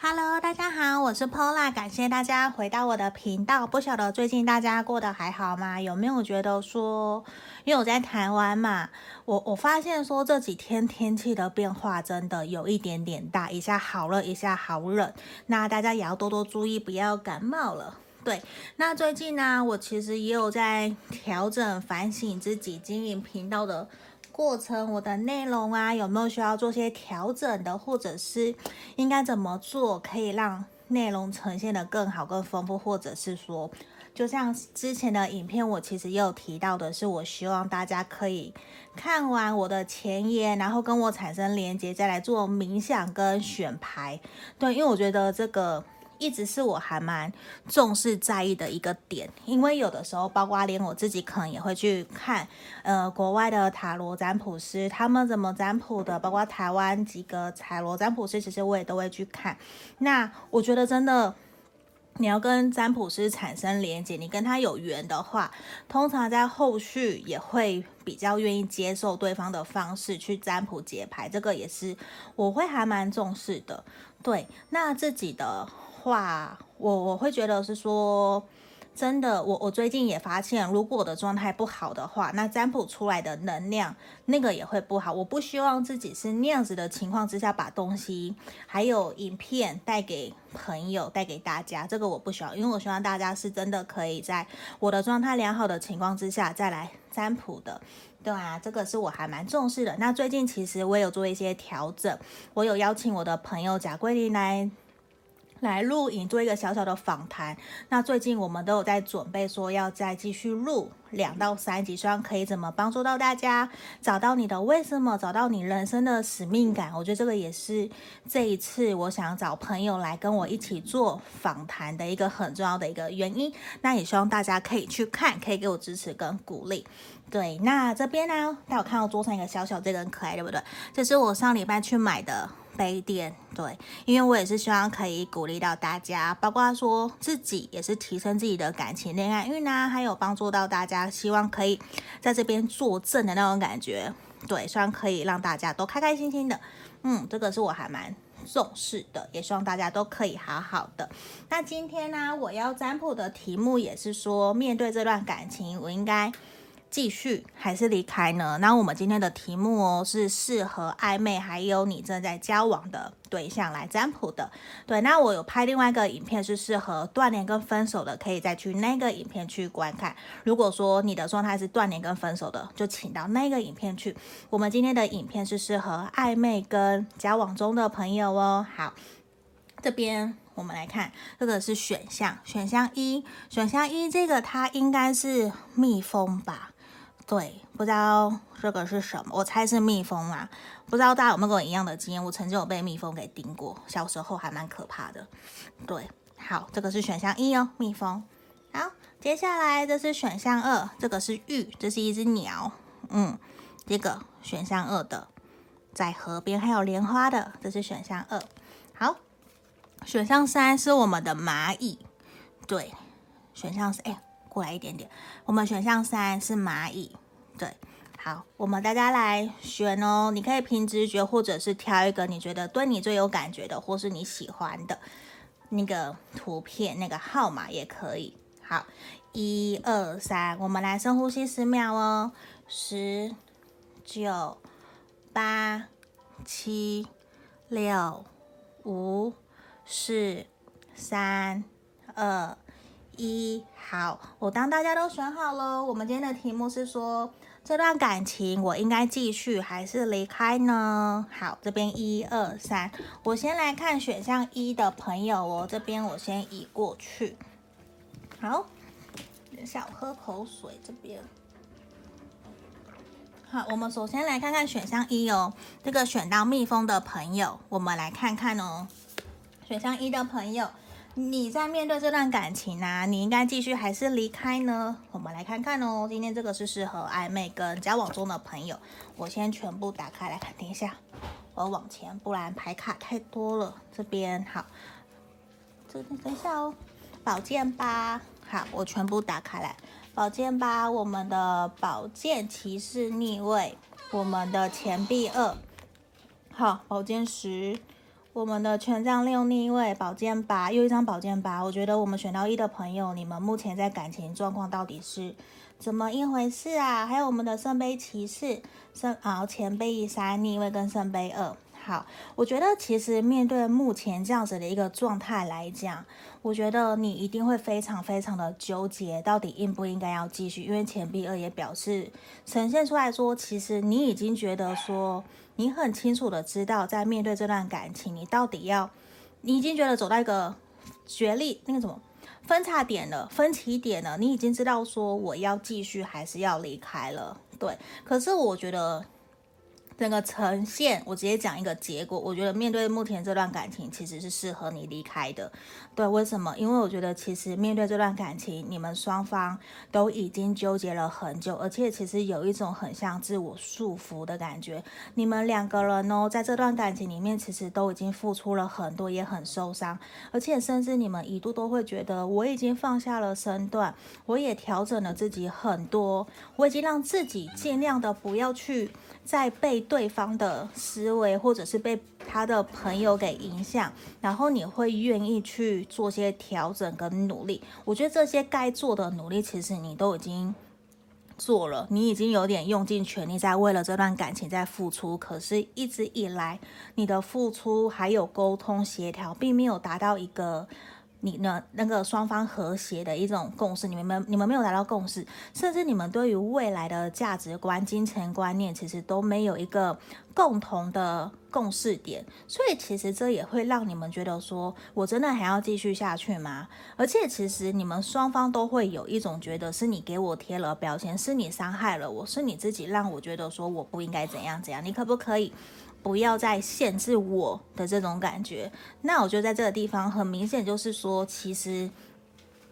Hello，大家好，我是 Pola，感谢大家回到我的频道。不晓得最近大家过得还好吗？有没有觉得说，因为我在台湾嘛，我我发现说这几天天气的变化真的有一点点大，一下好热，一下好冷。那大家也要多多注意，不要感冒了。对，那最近呢，我其实也有在调整、反省自己经营频道的。过程，我的内容啊，有没有需要做些调整的，或者是应该怎么做可以让内容呈现得更好、更丰富，或者是说，就像之前的影片，我其实也有提到的是，我希望大家可以看完我的前言，然后跟我产生连接，再来做冥想跟选牌。对，因为我觉得这个。一直是我还蛮重视在意的一个点，因为有的时候，包括连我自己可能也会去看，呃，国外的塔罗占卜师他们怎么占卜的，包括台湾几个彩罗占卜师，其实我也都会去看。那我觉得真的，你要跟占卜师产生连接，你跟他有缘的话，通常在后续也会比较愿意接受对方的方式去占卜解牌，这个也是我会还蛮重视的。对，那自己的。话我我会觉得是说，真的，我我最近也发现，如果我的状态不好的话，那占卜出来的能量那个也会不好。我不希望自己是那样子的情况之下把东西还有影片带给朋友带给大家，这个我不希望，因为我希望大家是真的可以在我的状态良好。的情况之下再来占卜的。对啊，这个是我还蛮重视的。那最近其实我有做一些调整，我有邀请我的朋友贾桂林来。来录影做一个小小的访谈。那最近我们都有在准备，说要再继续录两到三集，希望可以怎么帮助到大家找到你的为什么，找到你人生的使命感。我觉得这个也是这一次我想找朋友来跟我一起做访谈的一个很重要的一个原因。那也希望大家可以去看，可以给我支持跟鼓励。对，那这边呢，大家有看到桌上一个小小这个很可爱，对不对？这是我上礼拜去买的。杯垫，对，因为我也是希望可以鼓励到大家，包括说自己也是提升自己的感情、恋爱运呢，还有帮助到大家，希望可以在这边作证的那种感觉，对，希望可以让大家都开开心心的，嗯，这个是我还蛮重视的，也希望大家都可以好好的。那今天呢，我要占卜的题目也是说，面对这段感情，我应该。继续还是离开呢？那我们今天的题目哦，是适合暧昧还有你正在交往的对象来占卜的。对，那我有拍另外一个影片是适合断联跟分手的，可以再去那个影片去观看。如果说你的状态是断联跟分手的，就请到那个影片去。我们今天的影片是适合暧昧跟交往中的朋友哦。好，这边我们来看，这个是选项，选项一，选项一这个它应该是蜜蜂吧。对，不知道这个是什么，我猜是蜜蜂啦。不知道大家有没有跟我一样的经验？我曾经有被蜜蜂给叮过，小时候还蛮可怕的。对，好，这个是选项一哦，蜜蜂。好，接下来这是选项二，这个是玉，这是一只鸟。嗯，这个选项二的，在河边还有莲花的，这是选项二。好，选项三是我们的蚂蚁。对，选项是哎。过来一点点，我们选项三是蚂蚁，对，好，我们大家来选哦。你可以凭直觉，或者是挑一个你觉得对你最有感觉的，或是你喜欢的那个图片、那个号码也可以。好，一二三，我们来深呼吸十秒哦，十、九、八、七、六、五、四、三、二。一好，我当大家都选好了，我们今天的题目是说，这段感情我应该继续还是离开呢？好，这边一二三，我先来看选项一的朋友哦，这边我先移过去。好，等一下我喝口水，这边。好，我们首先来看看选项一哦，这个选到蜜蜂的朋友，我们来看看哦，选项一的朋友。你在面对这段感情啊，你应该继续还是离开呢？我们来看看哦。今天这个是适合暧昧跟交往中的朋友。我先全部打开来看，等一下，我往前，不然牌卡太多了。这边好，这边等一下哦。宝剑八，好，我全部打开来。宝剑八，我们的宝剑骑士逆位，我们的钱币二，好，宝剑十，我们的权杖六逆位，宝剑八，又一张宝剑八。我觉得我们选到一的朋友，你们目前在感情状况到底是怎么一回事啊？还有我们的圣杯骑士，圣啊前杯三逆位跟圣杯二。好，我觉得其实面对目前这样子的一个状态来讲，我觉得你一定会非常非常的纠结，到底应不应该要继续？因为钱币二也表示呈现出来说，其实你已经觉得说，你很清楚的知道，在面对这段感情，你到底要，你已经觉得走到一个决裂那个什么分叉点了，分歧点了，你已经知道说我要继续还是要离开了，对。可是我觉得。整个呈现，我直接讲一个结果。我觉得面对目前这段感情，其实是适合你离开的。对，为什么？因为我觉得其实面对这段感情，你们双方都已经纠结了很久，而且其实有一种很像自我束缚的感觉。你们两个人哦，在这段感情里面，其实都已经付出了很多，也很受伤，而且甚至你们一度都会觉得，我已经放下了身段，我也调整了自己很多，我已经让自己尽量的不要去。再被对方的思维，或者是被他的朋友给影响，然后你会愿意去做些调整跟努力。我觉得这些该做的努力，其实你都已经做了，你已经有点用尽全力在为了这段感情在付出。可是，一直以来你的付出还有沟通协调，并没有达到一个。你呢？那个双方和谐的一种共识，你们没你们没有达到共识，甚至你们对于未来的价值观、金钱观念，其实都没有一个共同的共识点。所以其实这也会让你们觉得说，我真的还要继续下去吗？而且其实你们双方都会有一种觉得是你给我贴了标签，是你伤害了我，是你自己让我觉得说我不应该怎样怎样，你可不可以？不要再限制我的这种感觉，那我觉得在这个地方很明显就是说，其实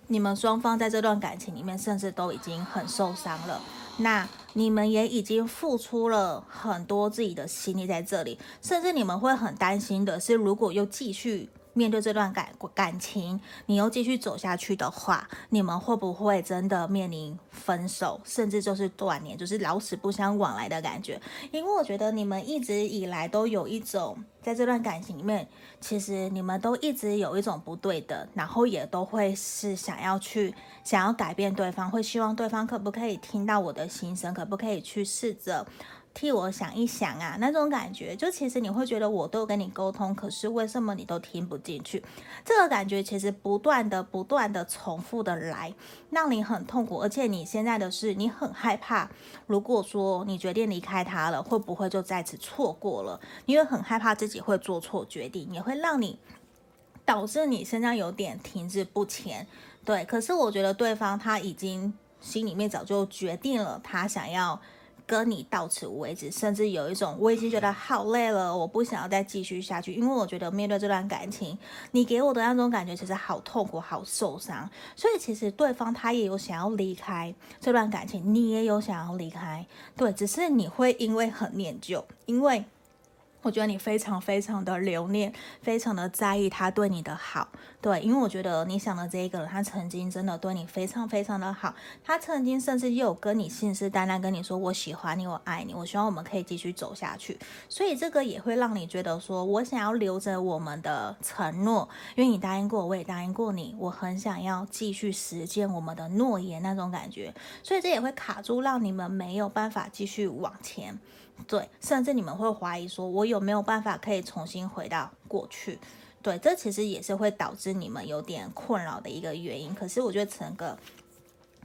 你们双方在这段感情里面，甚至都已经很受伤了。那你们也已经付出了很多自己的心力在这里，甚至你们会很担心的是，如果又继续。面对这段感感情，你又继续走下去的话，你们会不会真的面临分手，甚至就是断联，就是老死不相往来的感觉？因为我觉得你们一直以来都有一种，在这段感情里面，其实你们都一直有一种不对的，然后也都会是想要去想要改变对方，会希望对方可不可以听到我的心声，可不可以去试着。替我想一想啊，那种感觉，就其实你会觉得我都跟你沟通，可是为什么你都听不进去？这个感觉其实不断的、不断的重复的来，让你很痛苦。而且你现在的是，你很害怕，如果说你决定离开他了，会不会就再次错过了？你会很害怕自己会做错决定，也会让你导致你现在有点停滞不前。对，可是我觉得对方他已经心里面早就决定了，他想要。跟你到此为止，甚至有一种我已经觉得好累了，我不想要再继续下去，因为我觉得面对这段感情，你给我的那种感觉其实好痛苦、好受伤。所以其实对方他也有想要离开这段感情，你也有想要离开，对，只是你会因为很念旧，因为。我觉得你非常非常的留恋，非常的在意他对你的好，对，因为我觉得你想的这一个人，他曾经真的对你非常非常的好，他曾经甚至有跟你信誓旦旦跟你说我喜欢你，我爱你，我希望我们可以继续走下去，所以这个也会让你觉得说我想要留着我们的承诺，因为你答应过我，我也答应过你，我很想要继续实践我们的诺言那种感觉，所以这也会卡住，让你们没有办法继续往前。对，甚至你们会怀疑说，我有没有办法可以重新回到过去？对，这其实也是会导致你们有点困扰的一个原因。可是我觉得整个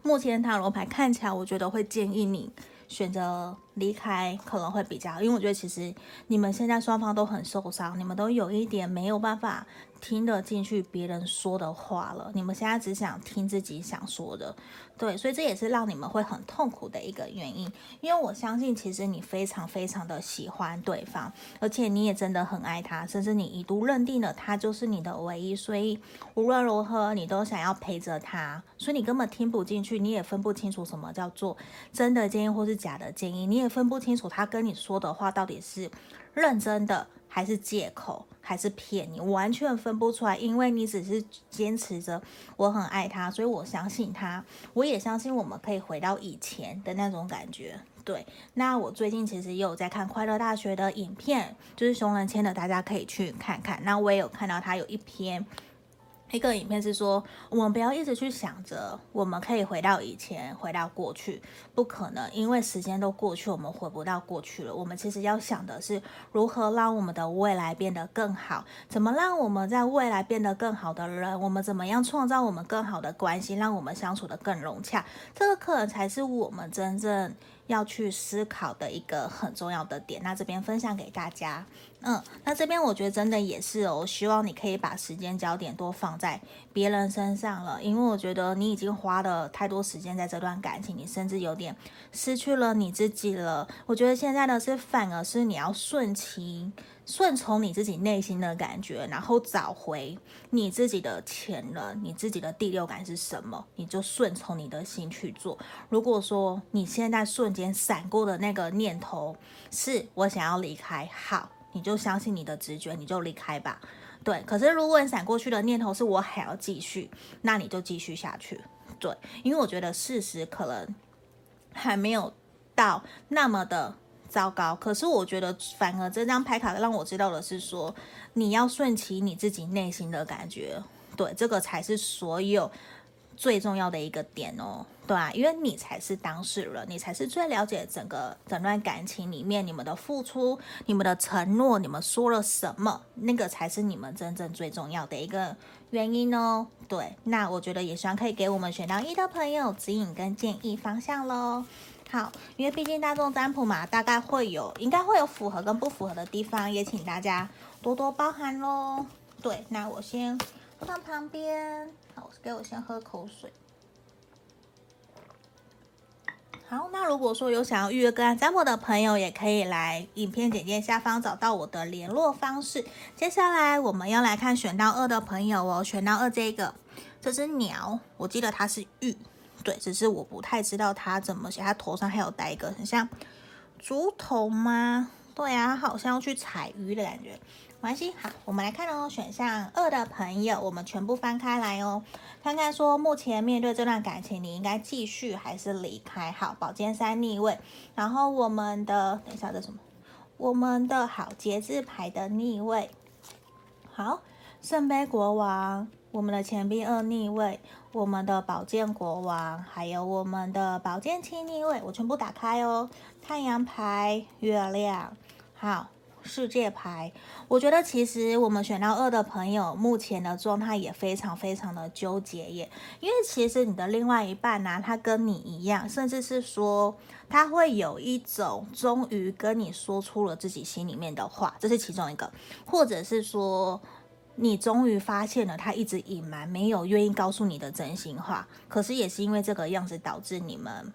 目前塔罗牌看起来，我觉得会建议你选择离开，可能会比较，因为我觉得其实你们现在双方都很受伤，你们都有一点没有办法。听得进去别人说的话了，你们现在只想听自己想说的，对，所以这也是让你们会很痛苦的一个原因。因为我相信，其实你非常非常的喜欢对方，而且你也真的很爱他，甚至你一度认定了他就是你的唯一，所以无论如何你都想要陪着他，所以你根本听不进去，你也分不清楚什么叫做真的建议或是假的建议，你也分不清楚他跟你说的话到底是认真的。还是借口，还是骗你，完全分不出来，因为你只是坚持着我很爱他，所以我相信他，我也相信我们可以回到以前的那种感觉。对，那我最近其实也有在看快乐大学的影片，就是熊仁谦的，大家可以去看看。那我也有看到他有一篇。一个影片是说，我们不要一直去想着我们可以回到以前，回到过去，不可能，因为时间都过去，我们回不到过去了。我们其实要想的是如何让我们的未来变得更好，怎么让我们在未来变得更好的人，我们怎么样创造我们更好的关系，让我们相处得更融洽，这个可能才是我们真正。要去思考的一个很重要的点，那这边分享给大家。嗯，那这边我觉得真的也是哦，希望你可以把时间焦点多放在别人身上了，因为我觉得你已经花了太多时间在这段感情，你甚至有点失去了你自己了。我觉得现在呢是反而是你要顺其。顺从你自己内心的感觉，然后找回你自己的潜能，你自己的第六感是什么？你就顺从你的心去做。如果说你现在瞬间闪过的那个念头是我想要离开，好，你就相信你的直觉，你就离开吧。对，可是如果你闪过去的念头是我还要继续，那你就继续下去。对，因为我觉得事实可能还没有到那么的。糟糕，可是我觉得反而这张牌卡让我知道的是说，你要顺其你自己内心的感觉，对，这个才是所有最重要的一个点哦，对啊，因为你才是当事人，你才是最了解整个整段感情里面你们的付出、你们的承诺、你们说了什么，那个才是你们真正最重要的一个原因哦。对，那我觉得也希望可以给我们选到一的朋友指引跟建议方向喽。好，因为毕竟大众占卜嘛，大概会有，应该会有符合跟不符合的地方，也请大家多多包涵喽。对，那我先放旁边。好，给我先喝口水。好，那如果说有想要预约个案占卜的朋友，也可以来影片简介下方找到我的联络方式。接下来我们要来看选到二的朋友哦，选到二这个，这只鸟，我记得它是玉。对，只是我不太知道他怎么写，他头上还有戴一个很像竹筒吗？对啊，好像要去采鱼的感觉。没关系，好，我们来看哦，选项二的朋友，我们全部翻开来哦，看看说目前面对这段感情，你应该继续还是离开？好，宝剑三逆位，然后我们的等一下这什么？我们的好节制牌的逆位，好，圣杯国王。我们的钱币二逆位，我们的宝剑国王，还有我们的宝剑七逆位，我全部打开哦。太阳牌、月亮，好，世界牌。我觉得其实我们选到二的朋友，目前的状态也非常非常的纠结耶。因为其实你的另外一半呢、他跟你一样，甚至是说他会有一种终于跟你说出了自己心里面的话，这是其中一个，或者是说。你终于发现了他一直隐瞒、没有愿意告诉你的真心话，可是也是因为这个样子导致你们。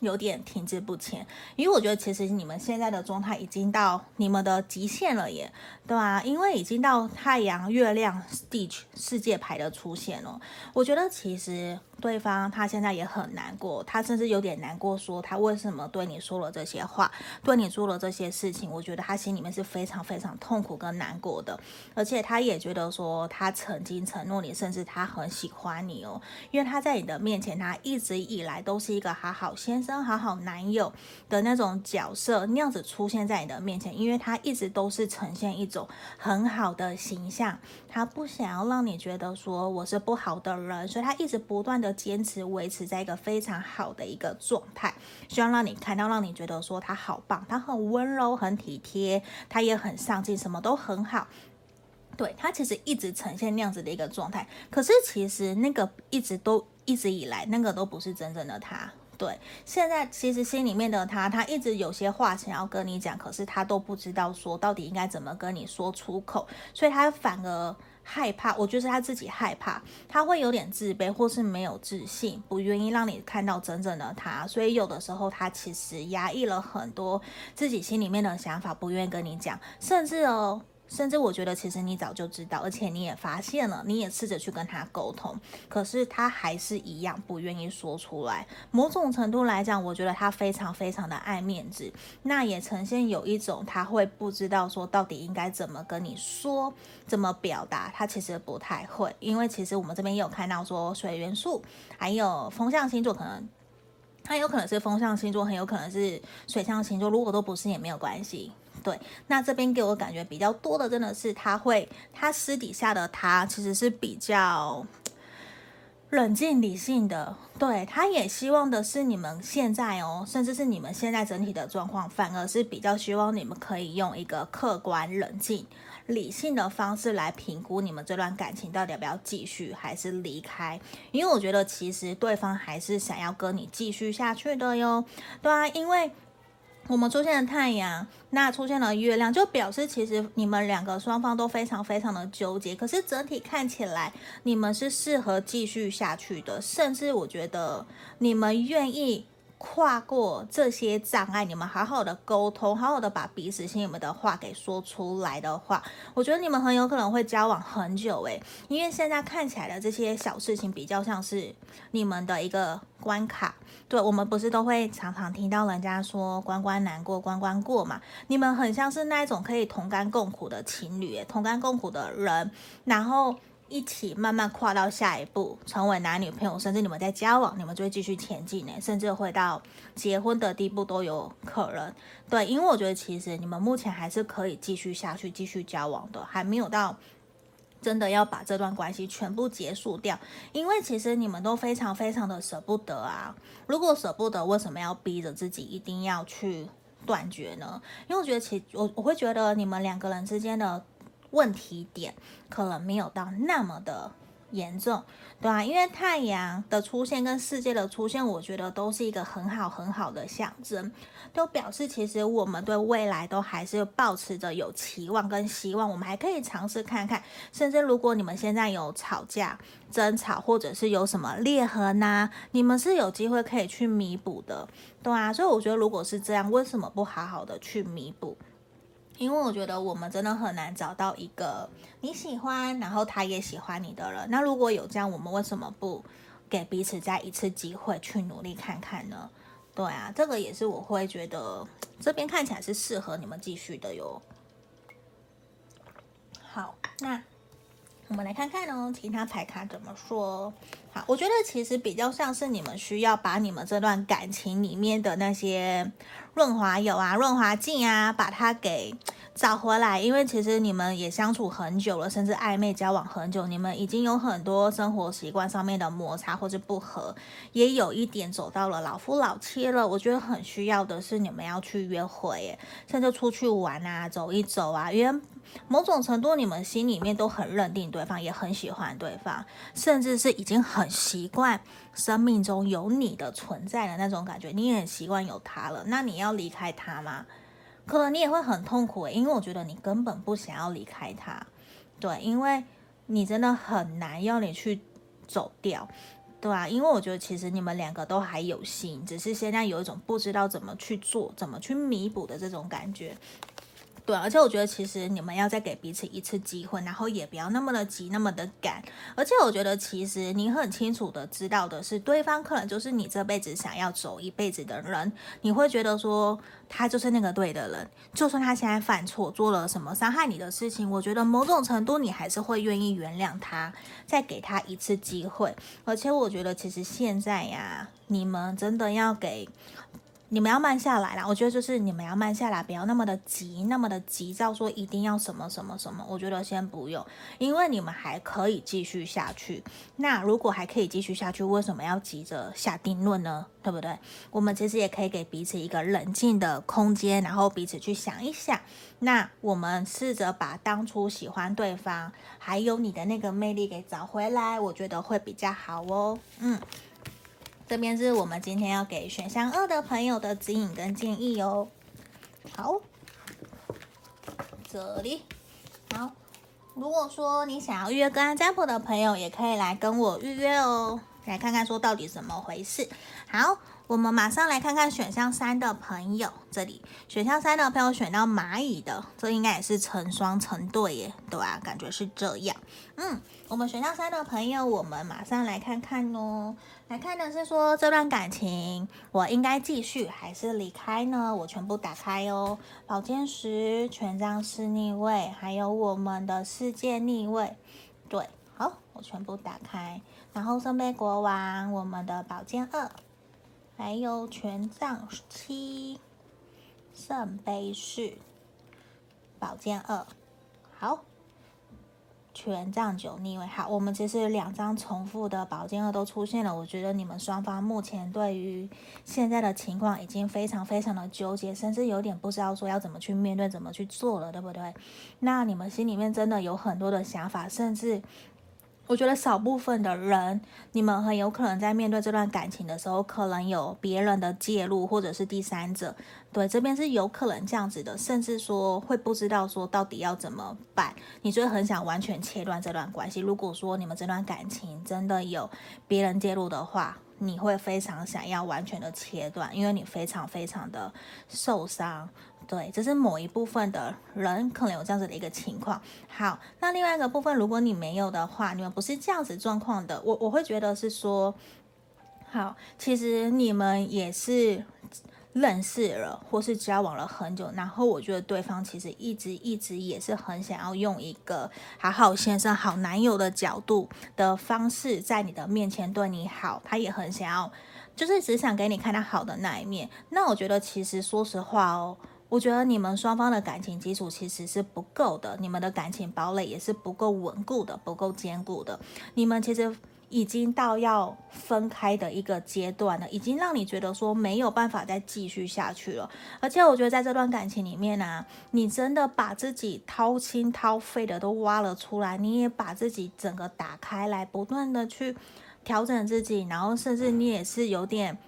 有点停滞不前，因为我觉得其实你们现在的状态已经到你们的极限了耶，对啊？因为已经到太阳、月亮、地球、世界牌的出现了。我觉得其实对方他现在也很难过，他甚至有点难过，说他为什么对你说了这些话，对你做了这些事情。我觉得他心里面是非常非常痛苦跟难过的，而且他也觉得说他曾经承诺你，甚至他很喜欢你哦，因为他在你的面前，他一直以来都是一个好好先生。好好男友的那种角色，那样子出现在你的面前，因为他一直都是呈现一种很好的形象，他不想要让你觉得说我是不好的人，所以他一直不断的坚持维持在一个非常好的一个状态，希望让你看到，让你觉得说他好棒，他很温柔，很体贴，他也很上进，什么都很好。对，他其实一直呈现那样子的一个状态，可是其实那个一直都一直以来那个都不是真正的他。对，现在其实心里面的他，他一直有些话想要跟你讲，可是他都不知道说到底应该怎么跟你说出口，所以他反而害怕。我觉得他自己害怕，他会有点自卑或是没有自信，不愿意让你看到真正的他，所以有的时候他其实压抑了很多自己心里面的想法，不愿意跟你讲，甚至哦。甚至我觉得，其实你早就知道，而且你也发现了，你也试着去跟他沟通，可是他还是一样不愿意说出来。某种程度来讲，我觉得他非常非常的爱面子，那也呈现有一种他会不知道说到底应该怎么跟你说，怎么表达，他其实不太会。因为其实我们这边也有看到说水元素，还有风象星座可能。他有可能是风象星座，很有可能是水象星座。如果都不是也没有关系。对，那这边给我感觉比较多的，真的是他会，他私底下的他其实是比较冷静理性的。对，他也希望的是你们现在哦，甚至是你们现在整体的状况，反而是比较希望你们可以用一个客观、冷静、理性的方式来评估你们这段感情到底要不要继续，还是离开。因为我觉得其实对方还是想要跟你继续下去的哟。对啊，因为。我们出现了太阳，那出现了月亮，就表示其实你们两个双方都非常非常的纠结。可是整体看起来，你们是适合继续下去的，甚至我觉得你们愿意。跨过这些障碍，你们好好的沟通，好好的把彼此心里面的话给说出来的话，我觉得你们很有可能会交往很久诶，因为现在看起来的这些小事情比较像是你们的一个关卡。对，我们不是都会常常听到人家说关关难过关关过嘛？你们很像是那一种可以同甘共苦的情侣，同甘共苦的人，然后。一起慢慢跨到下一步，成为男女朋友，甚至你们在交往，你们就会继续前进呢，甚至会到结婚的地步都有可能。对，因为我觉得其实你们目前还是可以继续下去，继续交往的，还没有到真的要把这段关系全部结束掉。因为其实你们都非常非常的舍不得啊。如果舍不得，为什么要逼着自己一定要去断绝呢？因为我觉得其我我会觉得你们两个人之间的。问题点可能没有到那么的严重，对啊，因为太阳的出现跟世界的出现，我觉得都是一个很好很好的象征，都表示其实我们对未来都还是抱持着有期望跟希望，我们还可以尝试看看，甚至如果你们现在有吵架、争吵，或者是有什么裂痕呐，你们是有机会可以去弥补的，对啊，所以我觉得如果是这样，为什么不好好的去弥补？因为我觉得我们真的很难找到一个你喜欢，然后他也喜欢你的人。那如果有这样，我们为什么不给彼此再一次机会去努力看看呢？对啊，这个也是我会觉得这边看起来是适合你们继续的哟。好，那我们来看看哦，其他牌卡怎么说？好，我觉得其实比较像是你们需要把你们这段感情里面的那些润滑油啊、润滑剂啊，把它给找回来。因为其实你们也相处很久了，甚至暧昧交往很久，你们已经有很多生活习惯上面的摩擦或者不合，也有一点走到了老夫老妻了。我觉得很需要的是你们要去约会，甚至出去玩啊、走一走啊，因为某种程度你们心里面都很认定对方，也很喜欢对方，甚至是已经很。习惯生命中有你的存在的那种感觉，你也很习惯有他了。那你要离开他吗？可能你也会很痛苦，因为我觉得你根本不想要离开他。对，因为你真的很难要你去走掉，对啊，因为我觉得其实你们两个都还有心，只是现在有一种不知道怎么去做、怎么去弥补的这种感觉。对，而且我觉得其实你们要再给彼此一次机会，然后也不要那么的急，那么的赶。而且我觉得其实你很清楚的知道的是，对方可能就是你这辈子想要走一辈子的人。你会觉得说他就是那个对的人，就算他现在犯错，做了什么伤害你的事情，我觉得某种程度你还是会愿意原谅他，再给他一次机会。而且我觉得其实现在呀，你们真的要给。你们要慢下来啦，我觉得就是你们要慢下来，不要那么的急，那么的急躁，说一定要什么什么什么。我觉得先不用，因为你们还可以继续下去。那如果还可以继续下去，为什么要急着下定论呢？对不对？我们其实也可以给彼此一个冷静的空间，然后彼此去想一想。那我们试着把当初喜欢对方，还有你的那个魅力给找回来，我觉得会比较好哦。嗯。这边是我们今天要给选项二的朋友的指引跟建议哦。好，这里好。如果说你想要预约个案占卜的朋友，也可以来跟我预约哦。来看看说到底怎么回事。好。我们马上来看看选项三的朋友，这里选项三的朋友选到蚂蚁的，这应该也是成双成对耶，对啊，感觉是这样。嗯，我们选项三的朋友，我们马上来看看哦。来看的是说这段感情，我应该继续还是离开呢？我全部打开哦。宝剑十、权杖四逆位，还有我们的世界逆位。对，好，我全部打开。然后圣杯国王，我们的宝剑二。还有权杖七、圣杯四、宝剑二，好。权杖九逆位，好，我们其实两张重复的宝剑二都出现了。我觉得你们双方目前对于现在的情况已经非常非常的纠结，甚至有点不知道说要怎么去面对、怎么去做了，对不对？那你们心里面真的有很多的想法，甚至。我觉得少部分的人，你们很有可能在面对这段感情的时候，可能有别人的介入，或者是第三者。对，这边是有可能这样子的，甚至说会不知道说到底要怎么办。你就会很想完全切断这段关系。如果说你们这段感情真的有别人介入的话，你会非常想要完全的切断，因为你非常非常的受伤。对，这是某一部分的人可能有这样子的一个情况。好，那另外一个部分，如果你没有的话，你们不是这样子状况的，我我会觉得是说，好，其实你们也是认识了或是交往了很久，然后我觉得对方其实一直一直也是很想要用一个好好先生、好男友的角度的方式在你的面前对你好，他也很想要，就是只想给你看他好的那一面。那我觉得其实说实话哦。我觉得你们双方的感情基础其实是不够的，你们的感情堡垒也是不够稳固的，不够坚固的。你们其实已经到要分开的一个阶段了，已经让你觉得说没有办法再继续下去了。而且我觉得在这段感情里面呢、你真的把自己掏心掏肺的都挖了出来，你也把自己整个打开来，不断的去调整自己，然后甚至你也是有点。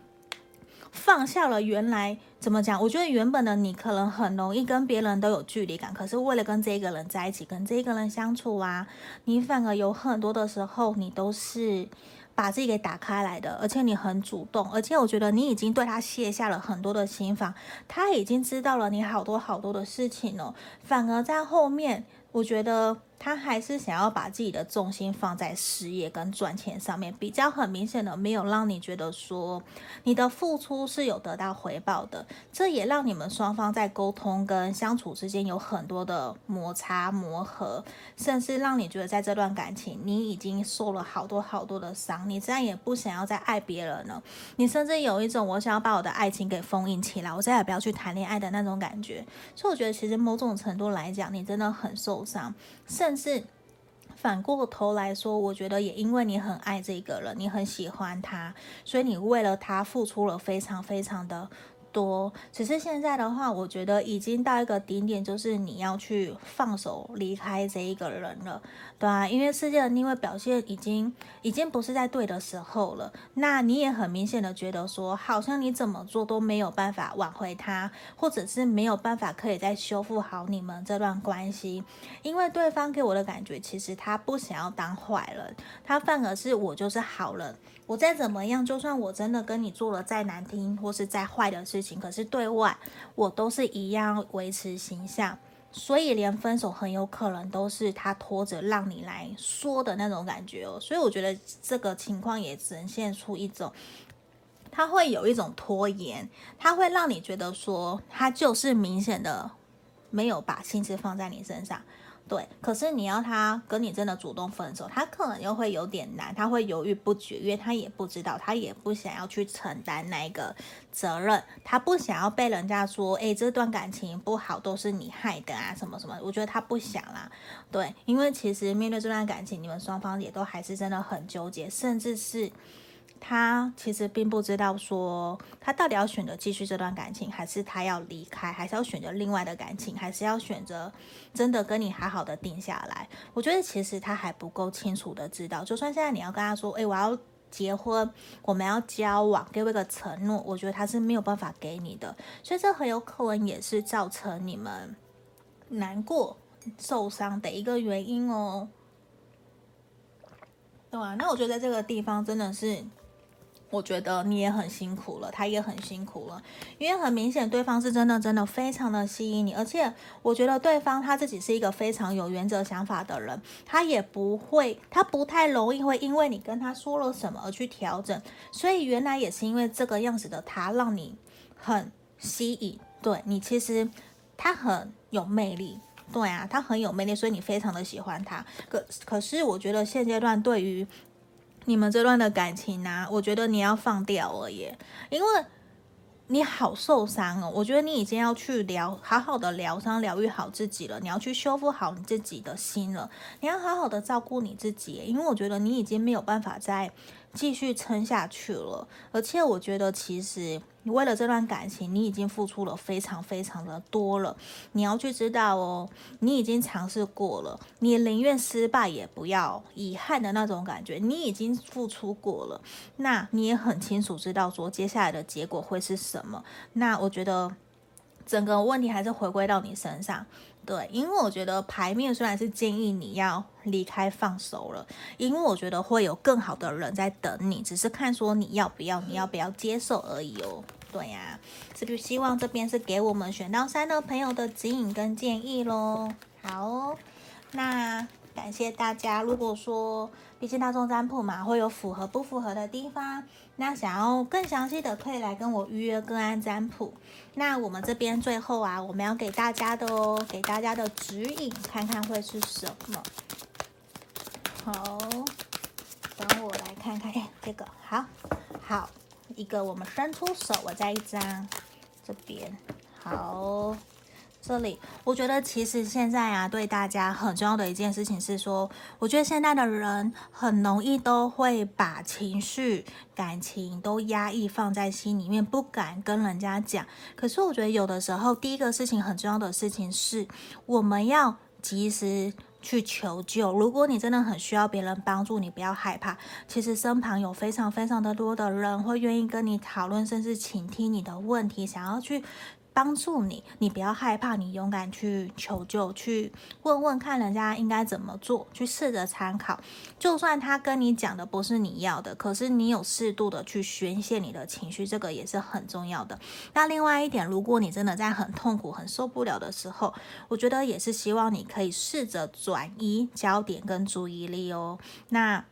放下了原来怎么讲？我觉得原本的你可能很容易跟别人都有距离感，可是为了跟这个人在一起，跟这个人相处啊，你反而有很多的时候，你都是把自己给打开来的，而且你很主动，而且我觉得你已经对他卸下了很多的心防，他已经知道了你好多好多的事情了，反而在后面，我觉得。他还是想要把自己的重心放在事业跟赚钱上面，比较很明显的没有让你觉得说你的付出是有得到回报的，这也让你们双方在沟通跟相处之间有很多的摩擦磨合，甚至让你觉得在这段感情你已经受了好多好多的伤，你再也不想要再爱别人了，你甚至有一种我想要把我的爱情给封印起来，我再也不要去谈恋爱的那种感觉，所以我觉得其实某种程度来讲，你真的很受伤，甚。但是反过头来说，我觉得也因为你很爱这个人，你很喜欢他，所以你为了他付出了非常非常的。多，只是现在的话，我觉得已经到一个顶点，就是你要去放手离开这一个人了，对啊，因为世界的逆位表现已经已经不是在对的时候了。那你也很明显的觉得说，好像你怎么做都没有办法挽回他，或者是没有办法可以再修复好你们这段关系，因为对方给我的感觉，其实他不想要当坏人，他反而是我就是好人。我再怎么样，就算我真的跟你做了再难听或是再坏的事情，可是对外我都是一样维持形象，所以连分手很有可能都是他拖着让你来说的那种感觉哦。所以我觉得这个情况也呈现出一种，他会有一种拖延，他会让你觉得说他就是明显的没有把心思放在你身上。对，可是你要他跟你真的主动分手，他可能又会有点难，他会犹豫不决，因为他也不知道，他也不想要去承担那个责任，他不想要被人家说，诶，这段感情不好都是你害的啊，什么什么，我觉得他不想啦。对，因为其实面对这段感情，你们双方也都还是真的很纠结，甚至是。他其实并不知道说他到底要选择继续这段感情，还是他要离开，还是要选择另外的感情，还是要选择真的跟你好好的定下来。我觉得其实他还不够清楚的知道，就算现在你要跟他说，诶，我要结婚，我们要交往，给我一个承诺，我觉得他是没有办法给你的。所以这很有可能也是造成你们难过、受伤的一个原因哦。对啊，那我觉得在这个地方真的是。我觉得你也很辛苦了，他也很辛苦了，因为很明显对方是真的真的非常的吸引你，而且我觉得对方他自己是一个非常有原则想法的人，他也不会，他不太容易会因为你跟他说了什么而去调整，所以原来也是因为这个样子的他让你很吸引，对你其实他很有魅力，对啊，他很有魅力，所以你非常的喜欢他，可可是我觉得现阶段对于。你们这段的感情呢、我觉得你要放掉了耶，因为你好受伤哦。我觉得你已经要去疗，好好的疗伤，疗愈好自己了。你要去修复好你自己的心了。你要好好的照顾你自己，因为我觉得你已经没有办法再继续撑下去了。而且我觉得其实。你为了这段感情，你已经付出了非常非常的多了。你要去知道哦，你已经尝试过了，你宁愿失败也不要遗憾的那种感觉。你已经付出过了，那你也很清楚知道说接下来的结果会是什么。那我觉得整个问题还是回归到你身上。对，因为我觉得牌面虽然是建议你要离开放手了，因为我觉得会有更好的人在等你，只是看说你要不要，你要不要接受而已哦。对呀、啊，是不是希望这边是给我们选到三的朋友的指引跟建议喽？好，那。感谢大家。如果说毕竟大众占卜嘛，会有符合不符合的地方，那想要更详细的，可以来跟我预约个案占卜。那我们这边最后啊，我们要给大家的哦，给大家的指引，看看会是什么。好，等我来看看，这个好好一个，我们伸出手，我再一张这边，好。这里，我觉得其实现在啊，对大家很重要的一件事情是说，我觉得现在的人很容易都会把情绪、感情都压抑放在心里面，不敢跟人家讲。可是我觉得有的时候，第一个事情很重要的事情是，我们要及时去求救。如果你真的很需要别人帮助，你不要害怕。其实身旁有非常非常的多的人会愿意跟你讨论，甚至倾听你的问题，想要去。帮助你，你不要害怕，你勇敢去求救，去问问看人家应该怎么做，去试着参考。就算他跟你讲的不是你要的，可是你有适度的去宣泄你的情绪，这个也是很重要的。那另外一点，如果你真的在很痛苦、很受不了的时候，我觉得也是希望你可以试着转移焦点跟注意力哦。那。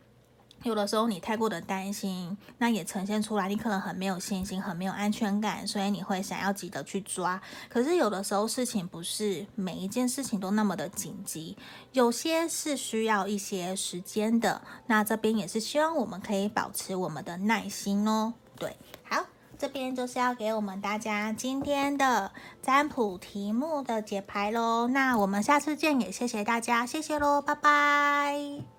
有的时候你太过的担心，那也呈现出来，你可能很没有信心，很没有安全感，所以你会想要急着去抓。可是有的时候事情不是每一件事情都那么的紧急，有些是需要一些时间的。那这边也是希望我们可以保持我们的耐心哦。对，好，这边就是要给我们大家今天的占卜题目的解牌喽。那我们下次见，也谢谢大家，谢谢喽，拜拜。